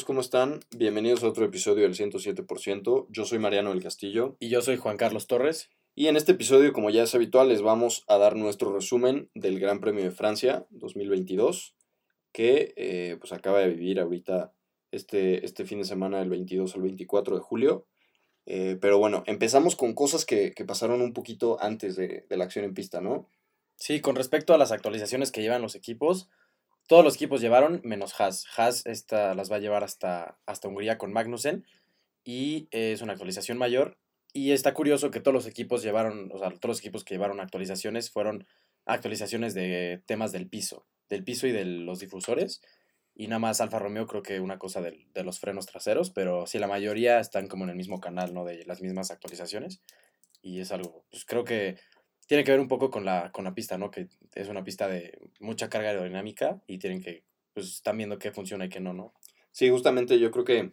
amigos? ¿Cómo están? Bienvenidos a otro episodio del 107%. Yo soy Mariano del Castillo. Y yo soy Juan Carlos Torres. Y en este episodio, como ya es habitual, les vamos a dar nuestro resumen del Gran Premio de Francia 2022, que eh, pues acaba de vivir ahorita este, este fin de semana del 22 al 24 de julio. Eh, pero bueno, empezamos con cosas que, pasaron un poquito antes de, de la acción en pista, ¿no? Sí, con respecto a las actualizaciones que llevan los equipos, todos los equipos llevaron, menos Haas. Haas las va a llevar hasta, Hungría con Magnussen. Y es una actualización mayor. Y está curioso que todos los equipos llevaron, o sea, todos los equipos que llevaron actualizaciones fueron actualizaciones de temas del piso, del piso y de los difusores. Y nada más Alfa Romeo creo que una cosa de, de los frenos traseros, pero sí, la mayoría están como en el mismo canal, ¿no? De las mismas actualizaciones. Y es algo, pues creo que tiene que ver un poco con la, con la pista, ¿no? Que es una pista de mucha carga aerodinámica y tienen que, pues están viendo qué funciona y qué no, ¿no? Sí, justamente yo creo que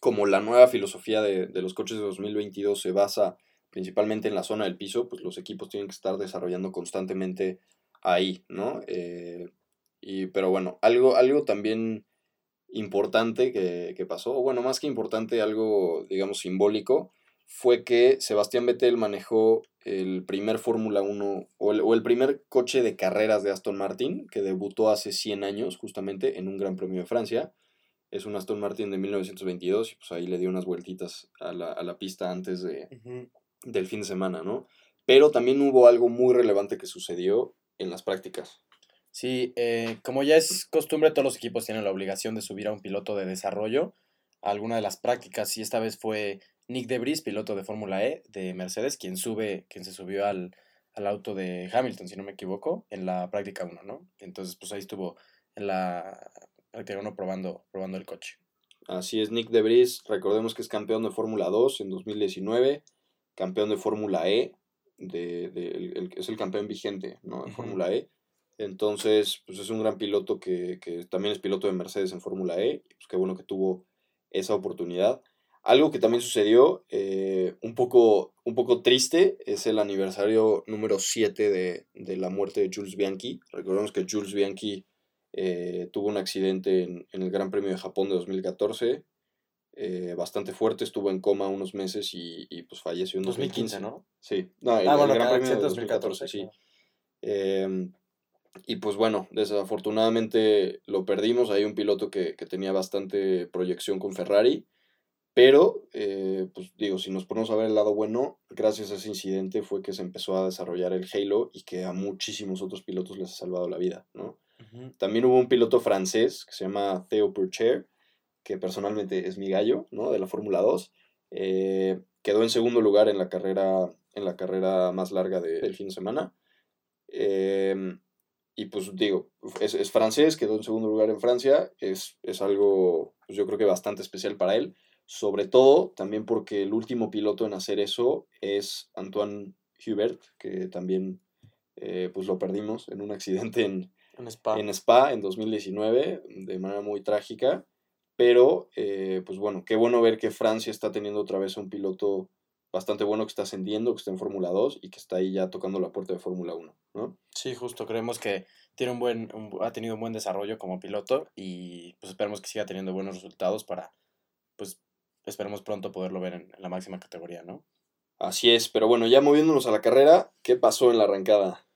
como la nueva filosofía de, de los coches de 2022 se basa principalmente en la zona del piso, pues los equipos tienen que estar desarrollando constantemente ahí, ¿no? Eh, y, pero bueno, algo, algo también importante que, que pasó, bueno, más que importante, algo, digamos, simbólico, fue que Sebastián Vettel manejó el primer Fórmula 1 o el, primer coche de carreras de Aston Martin, que debutó hace 100 años justamente en un Gran Premio de Francia. Es un Aston Martin de 1922 y pues ahí le dio unas vueltitas a la, pista antes de, del fin de semana, ¿no? Pero también hubo algo muy relevante que sucedió en las prácticas. Sí, eh, como ya es costumbre, todos los equipos tienen la obligación de subir a un piloto de desarrollo a alguna de las prácticas y esta vez fue Nick Debris, piloto de Fórmula E de Mercedes, quien sube, quien se subió al, auto de Hamilton, si no me equivoco, en la práctica 1, ¿no? Entonces, pues ahí estuvo en la práctica 1 probando, probando el coche. Así es, Nick Debris, recordemos que es campeón de Fórmula 2 en 2019, campeón de Fórmula E, de, es el campeón vigente, ¿no? De Fórmula E. Entonces, pues es un gran piloto que, que también es piloto de Mercedes en Fórmula E, pues qué bueno que tuvo esa oportunidad. Algo que también sucedió, eh, un, poco, un poco triste, es el aniversario número 7 de, la muerte de Jules Bianchi. Recordemos que Jules Bianchi eh, tuvo un accidente en, el Gran Premio de Japón de 2014, eh, bastante fuerte, estuvo en coma unos meses y, pues falleció en 2015, ¿no? Sí, no, el, ah, Gran Premio de 2014, sí. Em, y pues bueno, desafortunadamente lo perdimos. Hay un piloto que, que tenía bastante proyección con Ferrari pero, eh, pues digo, si nos ponemos a ver el lado bueno, gracias a ese incidente fue que se empezó a desarrollar el Halo y que a muchísimos otros pilotos les ha salvado la vida, ¿no? También hubo un piloto francés que se llama Theo Pourchaire, que personalmente es mi gallo, ¿no? De la Fórmula 2. Eh, quedó en segundo lugar en la carrera, en la carrera más larga del fin de semana. Em, y pues digo, es, es, francés, quedó en segundo lugar en Francia, es, es algo, pues yo creo que bastante especial para él sobre todo también porque el último piloto en hacer eso es Antoine Hubert, que también eh, pues lo perdimos en un accidente en, Spa. en Spa en 2019 de manera muy trágica. Pero, eh, pues bueno, qué bueno ver que Francia está teniendo otra vez un piloto bastante bueno que está ascendiendo, que está en Fórmula 2 y que está ahí ya tocando la puerta de Fórmula 1, ¿no? Sí, justo, creemos que tiene un buen, ha tenido un buen desarrollo como piloto y pues esperemos que siga teniendo buenos resultados para pues esperemos pronto poderlo ver en, la máxima categoría, ¿no? Así es, pero bueno, ya moviéndonos a la carrera, ¿qué pasó en la arrancada?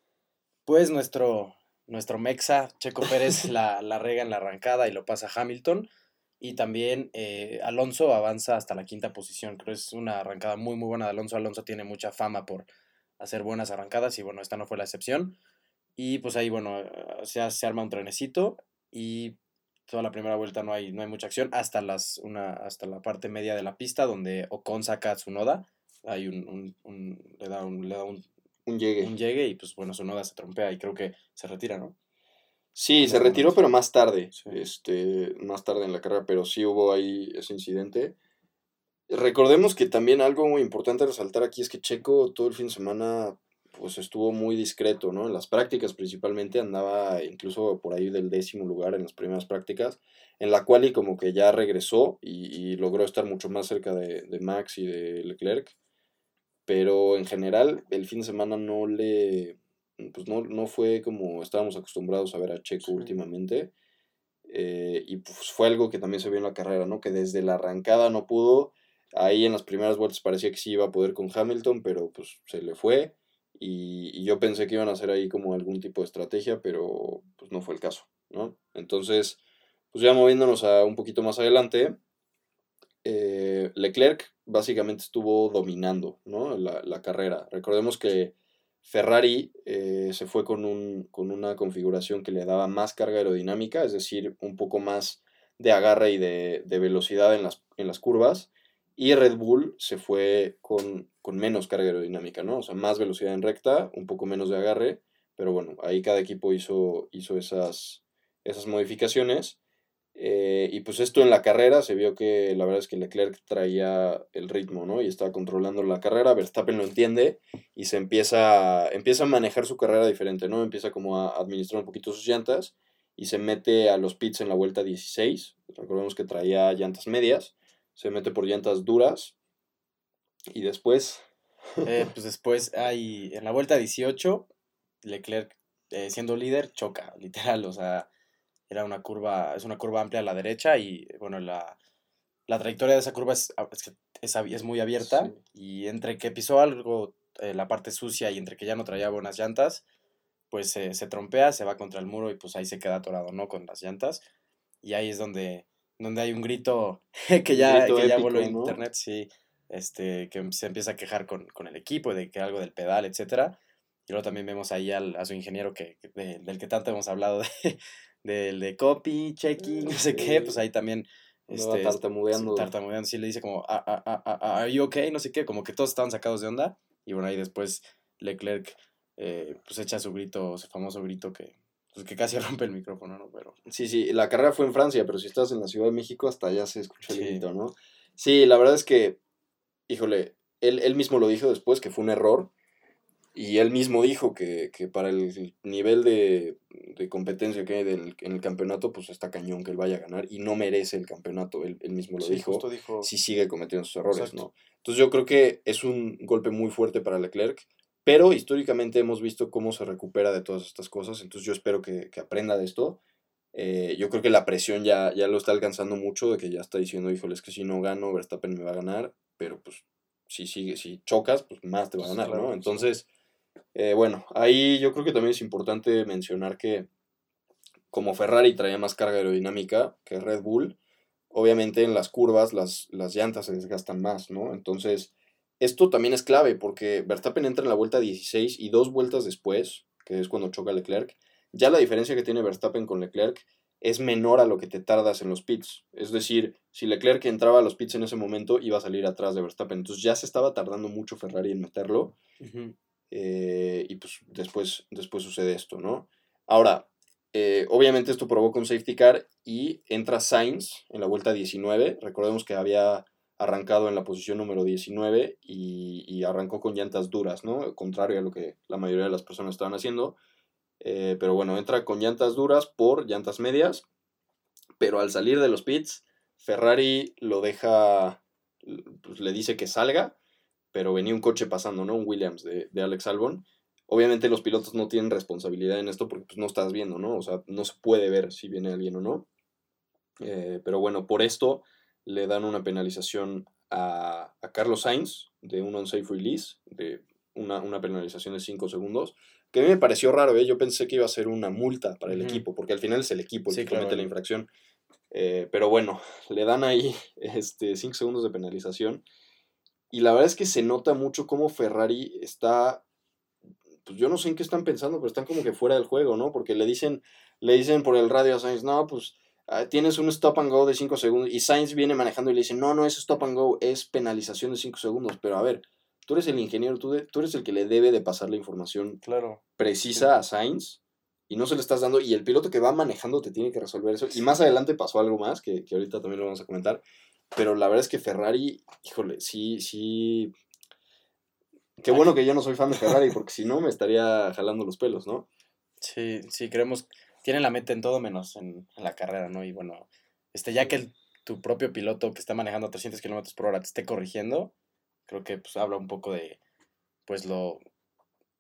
Pues nuestro, nuestro Mexa, Checo Pérez, la, la rega en la arrancada y lo pasa a Hamilton. Y también eh, Alonso avanza hasta la quinta posición. Creo que es una arrancada muy, muy buena de Alonso. Alonso tiene mucha fama por hacer buenas arrancadas y bueno, esta no fue la excepción. Y pues ahí, bueno, se, se arma un trenecito y toda la primera vuelta no hay, no hay mucha acción, hasta, las, una, hasta la parte media de la pista donde Ocon saca a Tsunoda, hay un, le da un, le da un, un llegue. Un llegue y pues bueno, Tsunoda se trompea y creo que se retira, ¿no? Sí, se retiró, pero más tarde, este, más tarde en la carrera, pero sí hubo ahí ese incidente. Recordemos que también algo muy importante a resaltar aquí es que Checo todo el fin de semana pues estuvo muy discreto, ¿no? En las prácticas principalmente andaba incluso por ahí del décimo lugar en las primeras prácticas, en la cual y como que ya regresó y, logró estar mucho más cerca de, Max y de Leclerc, pero en general el fin de semana no le, pues no, no fue como estábamos acostumbrados a ver a Checo últimamente. eh, y pues fue algo que también se vio en la carrera, ¿no? Que desde la arrancada no pudo, ahí en las primeras vueltas parecía que sí iba a poder con Hamilton, pero pues se le fue, y, yo pensé que iban a hacer ahí como algún tipo de estrategia, pero pues no fue el caso, ¿no? Entonces, pues ya moviéndonos a un poquito más adelante, eh, Leclerc básicamente estuvo dominando ¿no? la, carrera. Recordemos que Ferrari eh, se fue con, un, con una configuración que le daba más carga aerodinámica, es decir, un poco más de agarre y de, de velocidad en las, en las curvas. Y Red Bull se fue con, con, menos carga aerodinámica, ¿no? O sea, más velocidad en recta, un poco menos de agarre, pero bueno, ahí cada equipo hizo, hizo esas, esas modificaciones. Eh, y pues esto en la carrera se vio que la verdad es que Leclerc traía el ritmo, ¿no? Y estaba controlando la carrera, Verstappen lo entiende y se empieza, empieza a manejar su carrera diferente, ¿no? Empieza como a administrar un poquito sus llantas y se mete a los pits en la vuelta 16. Recordemos que traía llantas medias, se mete por llantas duras y después... Eh, pues después hay, en la vuelta 18, Leclerc eh, siendo líder choca, literal, o sea era una curva, es una curva amplia a la derecha y bueno, la, trayectoria de esa curva es, es, es muy abierta y entre que pisó algo, eh, la parte sucia y entre que ya no traía buenas llantas, pues se trompea, se va contra el muro y pues ahí se queda atorado, ¿no? Con las llantas. Y ahí es donde, donde hay un grito que ya, que ya voló en internet, sí, este, que se empieza a quejar con, el equipo de que algo del pedal, etcétera. Y luego también vemos ahí al, a su ingeniero que, del que tanto hemos hablado de, del de copy, checking, no sé qué, pues ahí también este, tartamudeando. Tartamudeando, sí le dice como, ah, ah, ah, ah, ¿are you okay? No sé qué, como que todos estaban sacados de onda. Y bueno, ahí después Leclerc eh, pues echa su grito, su famoso grito que, pues que casi rompe el micrófono, ¿no? Pero... Sí, sí, la carrera fue en Francia, pero si estás en la Ciudad de México, hasta allá se escucha el grito, ¿no? Sí, la verdad es que, híjole, él, él mismo lo dijo después que fue un error y él mismo dijo que, que para el nivel de, de, competencia que hay del, en el campeonato, pues está cañón que él vaya a ganar y no merece el campeonato. Él, él mismo lo dijo, si sigue cometiendo sus errores, ¿no? Entonces yo creo que es un golpe muy fuerte para Leclerc, pero históricamente hemos visto cómo se recupera de todas estas cosas, entonces yo espero que, que aprenda de esto. Eh, yo creo que la presión ya, ya lo está alcanzando mucho, de que ya está diciendo, híjole, es que si no gano, Verstappen me va a ganar, pero pues si sigue, si chocas, pues más te va a ganar, ¿no? Entonces... Eh, bueno, ahí yo creo que también es importante mencionar que como Ferrari traía más carga aerodinámica que Red Bull, obviamente en las curvas las, las llantas se desgastan más, ¿no? Entonces, esto también es clave porque Verstappen entra en la vuelta 16 y dos vueltas después, que es cuando choca Leclerc, ya la diferencia que tiene Verstappen con Leclerc es menor a lo que te tardas en los pits. Es decir, si Leclerc entraba a los pits en ese momento, iba a salir atrás de Verstappen. Entonces ya se estaba tardando mucho Ferrari en meterlo. Eh, y pues después, después sucede esto, ¿no? Ahora, eh, obviamente esto provoca un safety car y entra Sainz en la vuelta 19. Recordemos que había arrancado en la posición número 19 y, arrancó con llantas duras, ¿no? Contrario a lo que la mayoría de las personas estaban haciendo. Eh, pero bueno, entra con llantas duras por llantas medias. Pero al salir de los pits, Ferrari lo deja, pues le dice que salga pero venía un coche pasando, ¿no? Un Williams de, Alex Albon. Obviamente los pilotos no tienen responsabilidad en esto porque pues, no estás viendo, ¿no? O sea, no se puede ver si viene alguien o no. Eh, pero bueno, por esto le dan una penalización a, Carlos Sainz de un unsafe release, de una, penalización de 5 segundos, que a mí me pareció raro, ¿eh? yo pensé que iba a ser una multa para el equipo, porque al final es el equipo el que comete la infracción. Eh, pero bueno, le dan ahí 5 este, segundos de penalización y la verdad es que se nota mucho cómo Ferrari está, pues yo no sé en qué están pensando, pero están como que fuera del juego, ¿no? Porque le dicen, le dicen por el radio a Sainz, no, pues ah, tienes un stop and go de 5 segundos. Y Sainz viene manejando y le dice, no, no es stop and go, es penalización de 5 segundos. Pero a ver, tú eres el ingeniero, tú, tú, eres el que le debe de pasar la información claro. precisa a Sainz y no se le estás dando. Y el piloto que va manejando te tiene que resolver eso. Y más adelante pasó algo más, que, que ahorita también lo vamos a comentar pero la verdad es que Ferrari, híjole, sí, sí. Qué bueno que yo no soy fan de Ferrari, porque si no me estaría jalando los pelos, ¿no? Sí, sí, creemos. Tienen la meta en todo menos en, la carrera, ¿no? Y bueno, este, ya que tu propio piloto que está manejando a 300 kilómetros por hora te esté corrigiendo, creo que pues habla un poco de, pues, lo,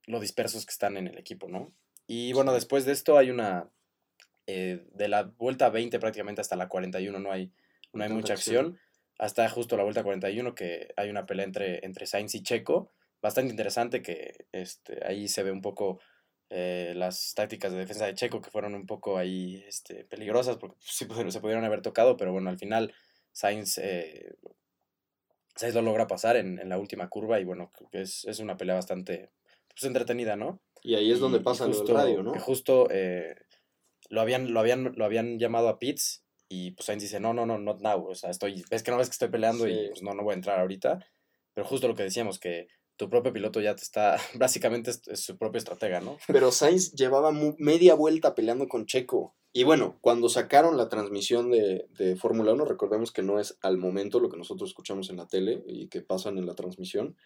lo dispersos que están en el equipo, ¿no? Y bueno, después de esto hay una, eh, de la vuelta 20 prácticamente hasta la 41 no hay, no hay mucha acción. Hasta justo la vuelta 41 que hay una pelea entre, entre Sainz y Checo. Bastante interesante que este, ahí se ve un poco eh, las tácticas de defensa de Checo que fueron un poco ahí este, peligrosas porque sí se pudieron haber tocado, pero bueno, al final Sainz, eh, Sainz lo logra pasar en, en, la última curva y bueno, es, es una pelea bastante pues, entretenida, ¿no? Y ahí es donde pasa el radio, ¿no? Justo eh, lo, habían, lo, habían, lo habían llamado a Pitts y pues Sainz dice, no, no, no, not now, o sea, estoy, ves que no ves que estoy peleando y pues no, no voy a entrar ahorita. Pero justo lo que decíamos, que tu propio piloto ya te está, básicamente es, su propio estratega, ¿no? Pero Sainz llevaba media vuelta peleando con Checo. Y bueno, cuando sacaron la transmisión de, de Fórmula 1, recordemos que no es al momento lo que nosotros escuchamos en la tele y que pasan en la transmisión.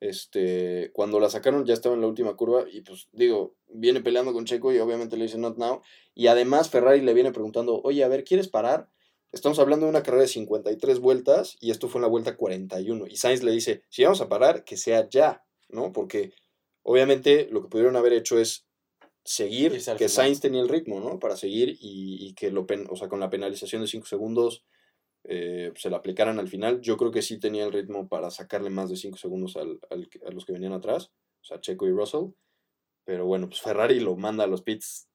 Este, cuando la sacaron ya estaba en la última curva y pues digo, viene peleando con Checo y obviamente le dice not now. Y además Ferrari le viene preguntando, oye, a ver, ¿quieres parar? Estamos hablando de una carrera de 53 vueltas y esto fue en la vuelta 41. Y Sainz le dice, si vamos a parar, que sea ya, ¿no? Porque obviamente lo que pudieron haber hecho es seguir, que Sainz tenía el ritmo, ¿no? Para seguir y, que lo, o sea, con la penalización de 5 segundos eh, se la aplicaran al final. Yo creo que sí tenía el ritmo para sacarle más de 5 segundos al, a los que venían atrás, o sea, Checo y Russell. Pero bueno, pues Ferrari lo manda a los pits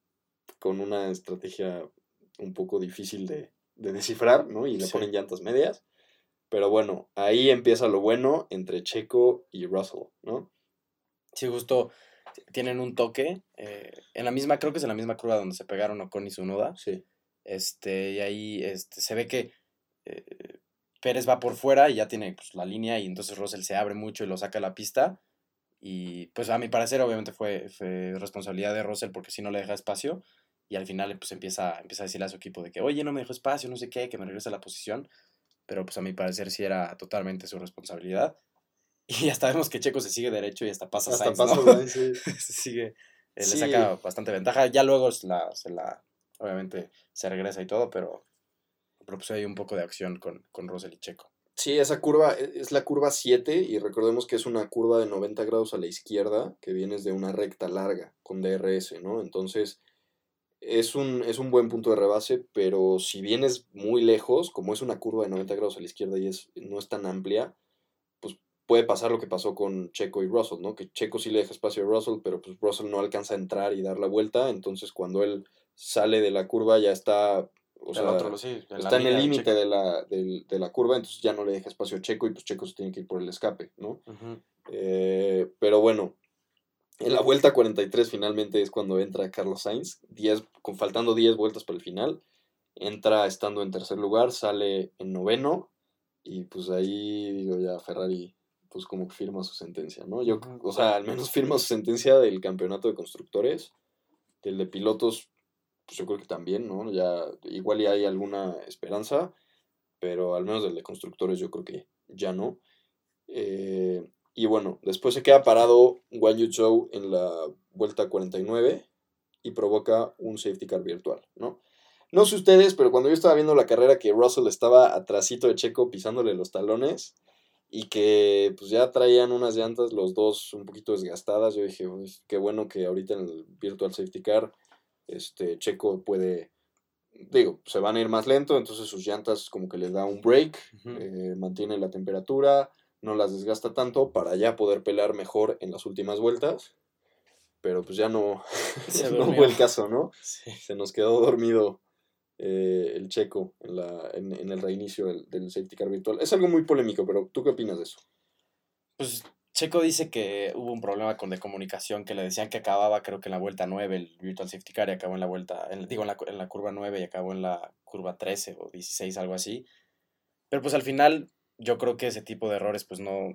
con una estrategia un poco difícil de, de descifrar, ¿no? Y le ponen llantas medias. Pero bueno, ahí empieza lo bueno entre Checo y Russell, ¿no? Sí, justo tienen un toque. Eh, en la misma, creo que es en la misma curva donde se pegaron Ocon y Sunoda. Sí. Este, y ahí este, se ve que eh, Pérez va por fuera y ya tiene pues, la línea y entonces Russell se abre mucho y lo saca a la pista. Y pues a mi parecer obviamente fue, fue responsabilidad de Russell porque si no le deja espacio y al final pues empieza, empieza a decirle a su equipo de que, oye, no me dejó espacio, no sé qué, que me regrese a la posición, pero pues a mi parecer sí era totalmente su responsabilidad. Y hasta vemos que Checo se sigue derecho y hasta pasa hasta pasa ¿no? se sigue, eh, le saca bastante ventaja. Ya luego se la, se la, obviamente se regresa y todo, pero, pero pues hay un poco de acción con, con Russell y Checo. Sí, esa curva e, es la curva 7 y recordemos que es una curva de 90 grados a la izquierda que vienes de una recta larga con DRS, ¿no? Entonces, es un, es un buen punto de rebase, pero si vienes muy lejos, como es una curva de 90 grados a la izquierda y es, no es tan amplia, pues puede pasar lo que pasó con Checo y Russell, ¿no? Que Checo sí le deja espacio a Russell, pero pues Russell no alcanza a entrar y dar la vuelta, entonces cuando él sale de la curva ya está... O sea, está en el límite de la, de, la curva, entonces ya no le deja espacio a Checo y pues Checo se tiene que ir por el escape, ¿no? Eh, pero bueno, vuelta 43 finalmente es cuando entra Carlos Sainz, con, faltando 10 vueltas para el final. Entra estando en tercer lugar, sale en noveno y pues ahí digo ya Ferrari pues como que firma su sentencia, ¿no? Yo, o sea, al menos firma su sentencia del campeonato de constructores, del de pilotos, pues yo creo que también, ¿no? Ya igual ya hay alguna esperanza, pero al menos del de constructores yo creo que ya no. Eh, y bueno, después se queda parado Wang Yu Zhou en la vuelta 49 y provoca un safety car virtual, ¿no? No sé ustedes, pero cuando yo estaba viendo la carrera que Russell estaba atrasito de Checo pisándole los talones y que pues ya traían unas llantas los dos un poquito desgastadas, yo dije, qué bueno que ahorita en el virtual safety car este Checo puede digo, se van a ir más lento, entonces sus llantas como que les da un break, eh, mantiene la temperatura, no las desgasta tanto para ya poder pelear mejor en las últimas vueltas. Pero pues ya no, no fue el caso, ¿no? Se nos quedó dormido eh, el checo en, la, en, el reinicio del, del, safety car virtual. Es algo muy polémico, pero ¿tú qué opinas de eso? Pues Checo dice que hubo un problema con de comunicación, que le decían que acababa creo que en la vuelta 9 el virtual safety car y acabó en la vuelta, digo en la, en la curva 9 y acabó en la curva 13 o 16, algo así. Pero pues al final yo creo que ese tipo de errores pues no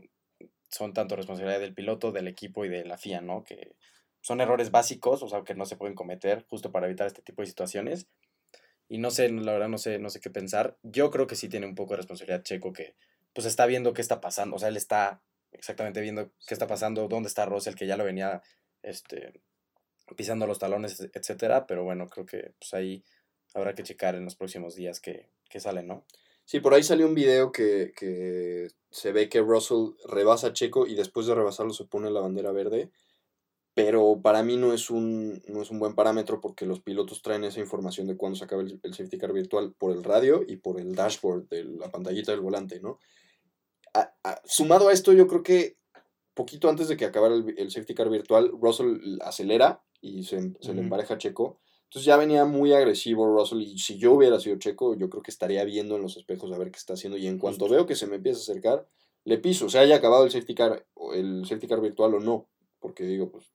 son tanto responsabilidad del piloto, del equipo y de la FIA, ¿no? Que son errores básicos, o sea, que no se pueden cometer justo para evitar este tipo de situaciones. Y no sé, la verdad no sé, no sé qué pensar. Yo creo que sí tiene un poco de responsabilidad Checo que pues está viendo qué está pasando, o sea, él está exactamente viendo qué está pasando, dónde está Russell, que ya lo venía este, pisando los talones, etcétera, pero bueno, creo que pues ahí habrá que checar en los próximos días que, que sale, ¿no? Sí, por ahí salió un video que, que se ve que Russell rebasa a Checo y después de rebasarlo se pone la bandera verde. pero para mí no es, un, no es un buen parámetro porque los pilotos traen esa información de cuándo se acaba el, safety car virtual por el radio y por el dashboard de la pantallita del volante, ¿no? sumado a esto, yo creo que poquito antes de que acabara el, safety car virtual, Russell acelera y se, se le empareja a Checo. Entonces ya venía muy agresivo Russell y si yo hubiera sido Checo, yo creo que estaría viendo en los espejos a ver qué está haciendo y en cuanto veo que se me empieza a acercar, le piso, o sea, haya acabado el safety car, el safety car virtual o no, porque digo, pues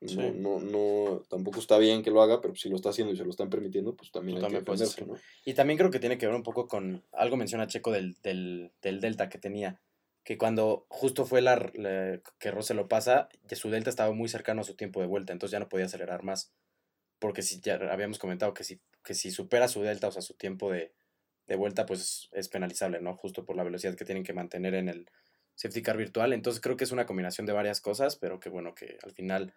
no, no, tampoco está bien que lo haga, pero si lo está haciendo y se lo están permitiendo, pues también hay que defenderse, ¿no? Y también creo que tiene que ver un poco con, algo menciona Checo del, del, del delta que tenía, que cuando justo fue la, que Ross se lo pasa, su delta estaba muy cercano a su tiempo de vuelta, entonces ya no podía acelerar más, porque si ya habíamos comentado que si, que si supera su delta, o sea, su tiempo de, de vuelta, pues es penalizable, ¿no? Justo por la velocidad que tienen que mantener en el safety car virtual, entonces creo que es una combinación de varias cosas, pero que bueno, que al final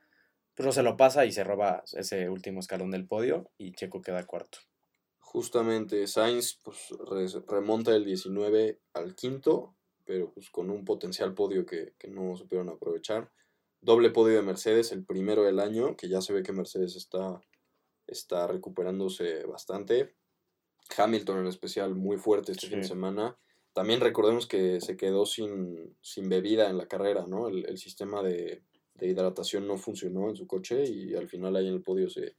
pero se lo pasa y se roba ese último escalón del podio y Checo queda cuarto. Justamente, Sainz pues, remonta el 19 al quinto, pero pues con un potencial podio que, no supieron aprovechar. Doble podio de Mercedes, el primero del año, que ya se ve que Mercedes está, está recuperándose bastante. Hamilton en especial muy fuerte este fin de semana. También recordemos que se quedó sin, sin bebida en la carrera, ¿no? el sistema de, de hidratación no funcionó en su coche y al final ahí en el podio se,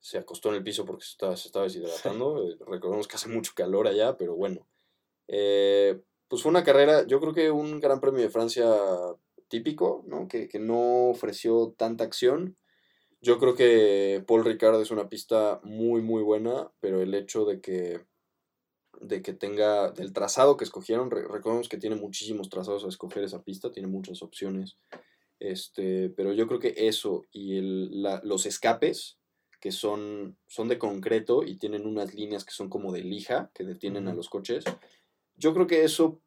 se acostó en el piso porque se estaba, se estaba deshidratando. Eh, recordemos que hace mucho calor allá, pero bueno. Eh, pues fue una carrera, yo creo que un Gran Premio de Francia típico, ¿no? Que, que, no ofreció tanta acción. Yo creo que Paul Ricard es una pista muy, muy buena, pero el hecho de que, de que tenga, del trazado que escogieron, recordemos que tiene muchísimos trazados a escoger esa pista, tiene muchas opciones. Este, pero yo creo que eso y el, la, los escapes, que son, son de concreto y tienen unas líneas que son como de lija, que detienen a los coches, yo creo que eso,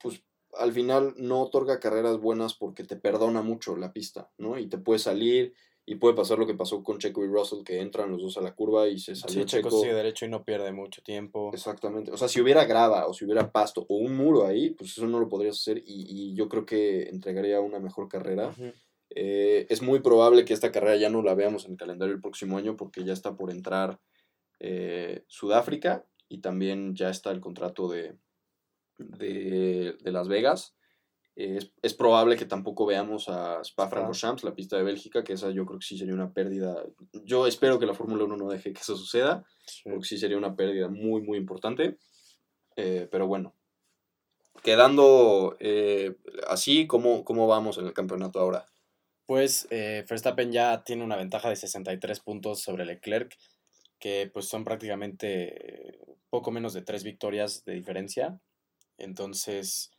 pues al final no otorga carreras buenas porque te perdona mucho la pista, ¿no? Y te puede salir y puede pasar lo que pasó con Checo y Russell, que entran los dos a la curva y se salió sí, Checo. sigue derecho y no pierde mucho tiempo. Exactamente. O sea, si hubiera grava o si hubiera pasto o un muro ahí, pues eso no lo podrías hacer y, yo creo que entregaría una mejor carrera. Eh, es muy probable que esta carrera ya no la veamos en el calendario el próximo año porque ya está por entrar eh, Sudáfrica y también ya está el contrato de, de, de Las Vegas es, probable que tampoco veamos a Spa-Francorchamps, la pista de Bélgica, que esa yo creo que sí sería una pérdida. Yo espero que la Fórmula 1 no deje que eso suceda, porque sí sería una pérdida muy, muy importante. Eh, pero bueno, quedando eh, así, ¿cómo, ¿cómo vamos en el campeonato ahora? Pues eh, Verstappen ya tiene una ventaja de 63 puntos sobre Leclerc, que pues son prácticamente poco menos de tres victorias de diferencia. Entonces,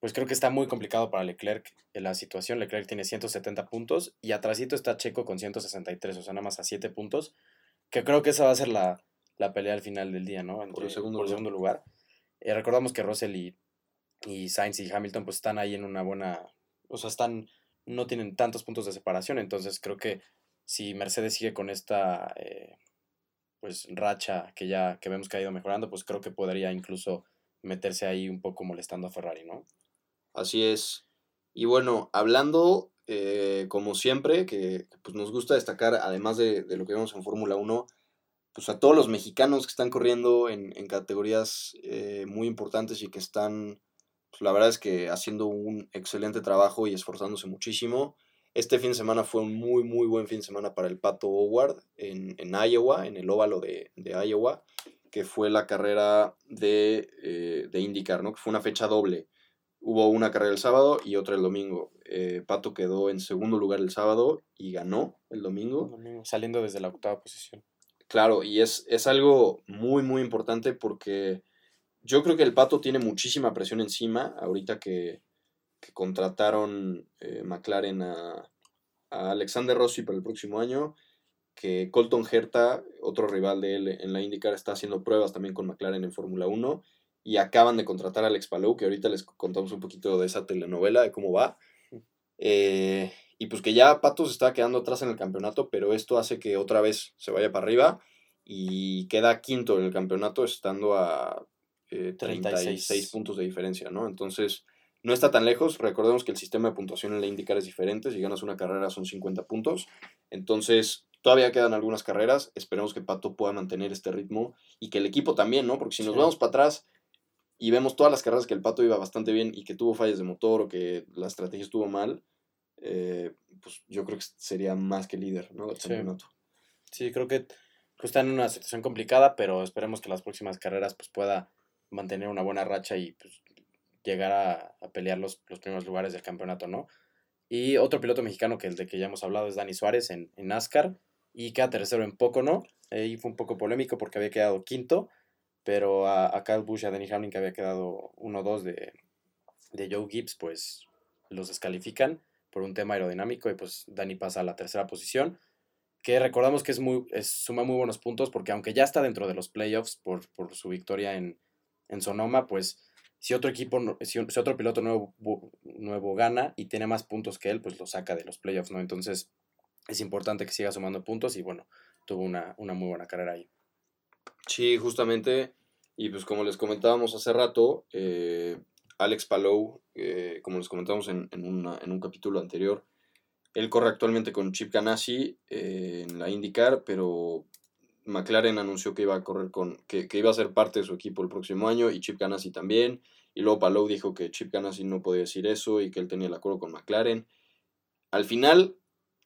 pues creo que está muy complicado para Leclerc en la situación. Leclerc tiene 170 puntos y atrásito está Checo con 163, o sea, nada más a 7 puntos, que creo que esa va a ser la, pelea al final del día, ¿no? por el segundo, segundo lugar. Eh, recordamos que Russell y, y Sainz y Hamilton pues están ahí en una buena, o sea, están, no tienen tantos puntos de separación, entonces creo que si Mercedes sigue con esta, eh, pues, racha que ya que vemos que ha ido mejorando, pues creo que podría incluso meterse ahí un poco molestando a Ferrari, ¿no? Así es. Y bueno, hablando, eh, como siempre, que pues, nos gusta destacar, además de, lo que vemos en Fórmula 1, pues a todos los mexicanos que están corriendo en, categorías eh, muy importantes y que están, pues la verdad es que haciendo un excelente trabajo y esforzándose muchísimo. Este fin de semana fue un muy, muy buen fin de semana para el Pato Howard en, Iowa, en el óvalo de, de Iowa, que fue la carrera de, eh, de IndyCar, ¿no? Que fue una fecha doble Hubo una carrera el sábado y otra el domingo. Eh, Pato quedó en segundo lugar el sábado y ganó el domingo. Saliendo desde la octava posición. Claro, y es, es algo muy, muy importante porque yo creo que el Pato tiene muchísima presión encima ahorita que, contrataron eh, McLaren a, a, Alexander Rossi para el próximo año, que Colton Herta, otro rival de él en la IndyCar, está haciendo pruebas también con McLaren en Fórmula 1 y acaban de contratar a Alex Palou, que ahorita les contamos un poquito de esa telenovela, de cómo va. Eh, y pues que ya Patos está quedando atrás en el campeonato, pero esto hace que otra vez se vaya para arriba y queda quinto en el campeonato estando a 36. Eh, puntos de diferencia, ¿no? Entonces no está tan lejos. Recordemos que el sistema de puntuación en la IndyCar es diferente. Si ganas una carrera son 50 puntos. Entonces, todavía quedan algunas carreras. Esperemos que Pato pueda mantener este ritmo y que el equipo también, ¿no? Porque si nos vamos para atrás y vemos todas las carreras que el Pato iba bastante bien y que tuvo fallas de motor o que la estrategia estuvo mal, eh, pues yo creo que sería más que líder, ¿no? Del Sí. campeonato. Sí, creo que está en una situación complicada, pero esperemos que las próximas carreras pues, pueda mantener una buena racha y pues, llegar a, a pelear los, los primeros lugares del campeonato, ¿no? Y otro piloto mexicano que el de que ya hemos hablado es Dani Suárez en, en NASCAR y queda tercero en Pocono. Ahí fue un poco polémico porque había quedado quinto, pero a, a Kyle Busch y a Denny Hamlin que había quedado 1-2 de, de Joe Gibbs, pues los descalifican por un tema aerodinámico y pues Dani pasa a la tercera posición que recordamos que es muy, es, suma muy buenos puntos porque aunque ya está dentro de los playoffs por, por su victoria en, en Sonoma, pues si otro equipo, si, si otro piloto nuevo, nuevo gana y tiene más puntos que él, pues lo saca de los playoffs, ¿no? Entonces es importante que siga sumando puntos y bueno, tuvo una, una muy buena carrera ahí. Sí, justamente. Y pues como les comentábamos hace rato, eh, Alex Palou, eh, como les comentamos en, en, en un capítulo anterior, él corre actualmente con Chip Ganassi eh, en la IndyCar, pero McLaren anunció que iba a correr con, que, que iba a ser parte de su equipo el próximo año y Chip Ganassi también. Y luego Palou dijo que Chip Ganassi no podía decir eso y que él tenía el acuerdo con McLaren. Al final,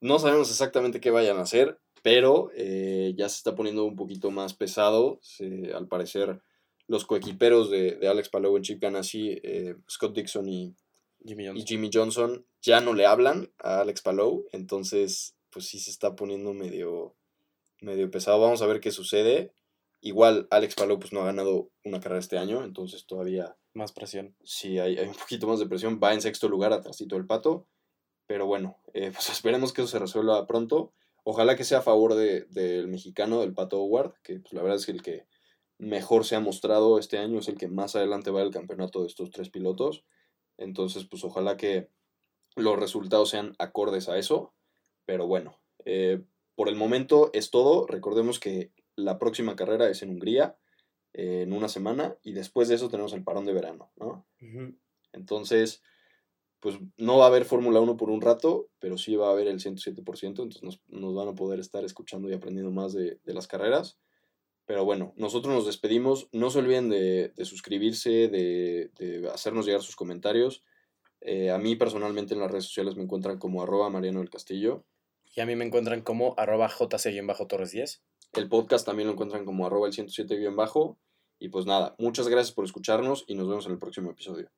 no sabemos exactamente qué vayan a hacer, pero eh, ya se está poniendo un poquito más pesado. Se- al parecer, los coequiperos de, de Alex Palou en Chip Ganassi, eh, Scott Dixon y, Jimmy y Johnson. Jimmy Johnson, ya no le hablan a Alex Palou. Entonces, pues sí se está poniendo medio, medio pesado. Vamos a ver qué sucede. Igual, Alex Palou pues, no ha ganado una carrera este año, entonces todavía Más presión. sí hay, hay un poquito más de presión. Va en sexto lugar, atrásito del pato. Pero bueno, eh, pues esperemos que eso se resuelva pronto. Ojalá que sea a favor de- del mexicano, del pato Howard, que pues, la verdad es que el que mejor se ha mostrado este año, es el que más adelante va al campeonato de estos tres pilotos. Entonces, pues ojalá que los resultados sean acordes a eso. Pero bueno, eh, por el momento es todo. Recordemos que la próxima carrera es en Hungría, eh, en una semana, y después de eso tenemos el parón de verano, ¿no? Entonces, pues no va a haber Fórmula 1 por un rato, pero sí va a haber el 107%, entonces nos, nos van a poder estar escuchando y aprendiendo más de, de las carreras. Pero bueno, nosotros nos despedimos. No se olviden de, de suscribirse, de, de hacernos llegar sus comentarios. Eh, a mí personalmente en las redes sociales me encuentran como arroba Mariano del Castillo. Y a mí me encuentran como arroba jc-torres 10. El podcast también lo encuentran como arroba el 107 bajo. Y pues nada, muchas gracias por escucharnos y nos vemos en el próximo episodio.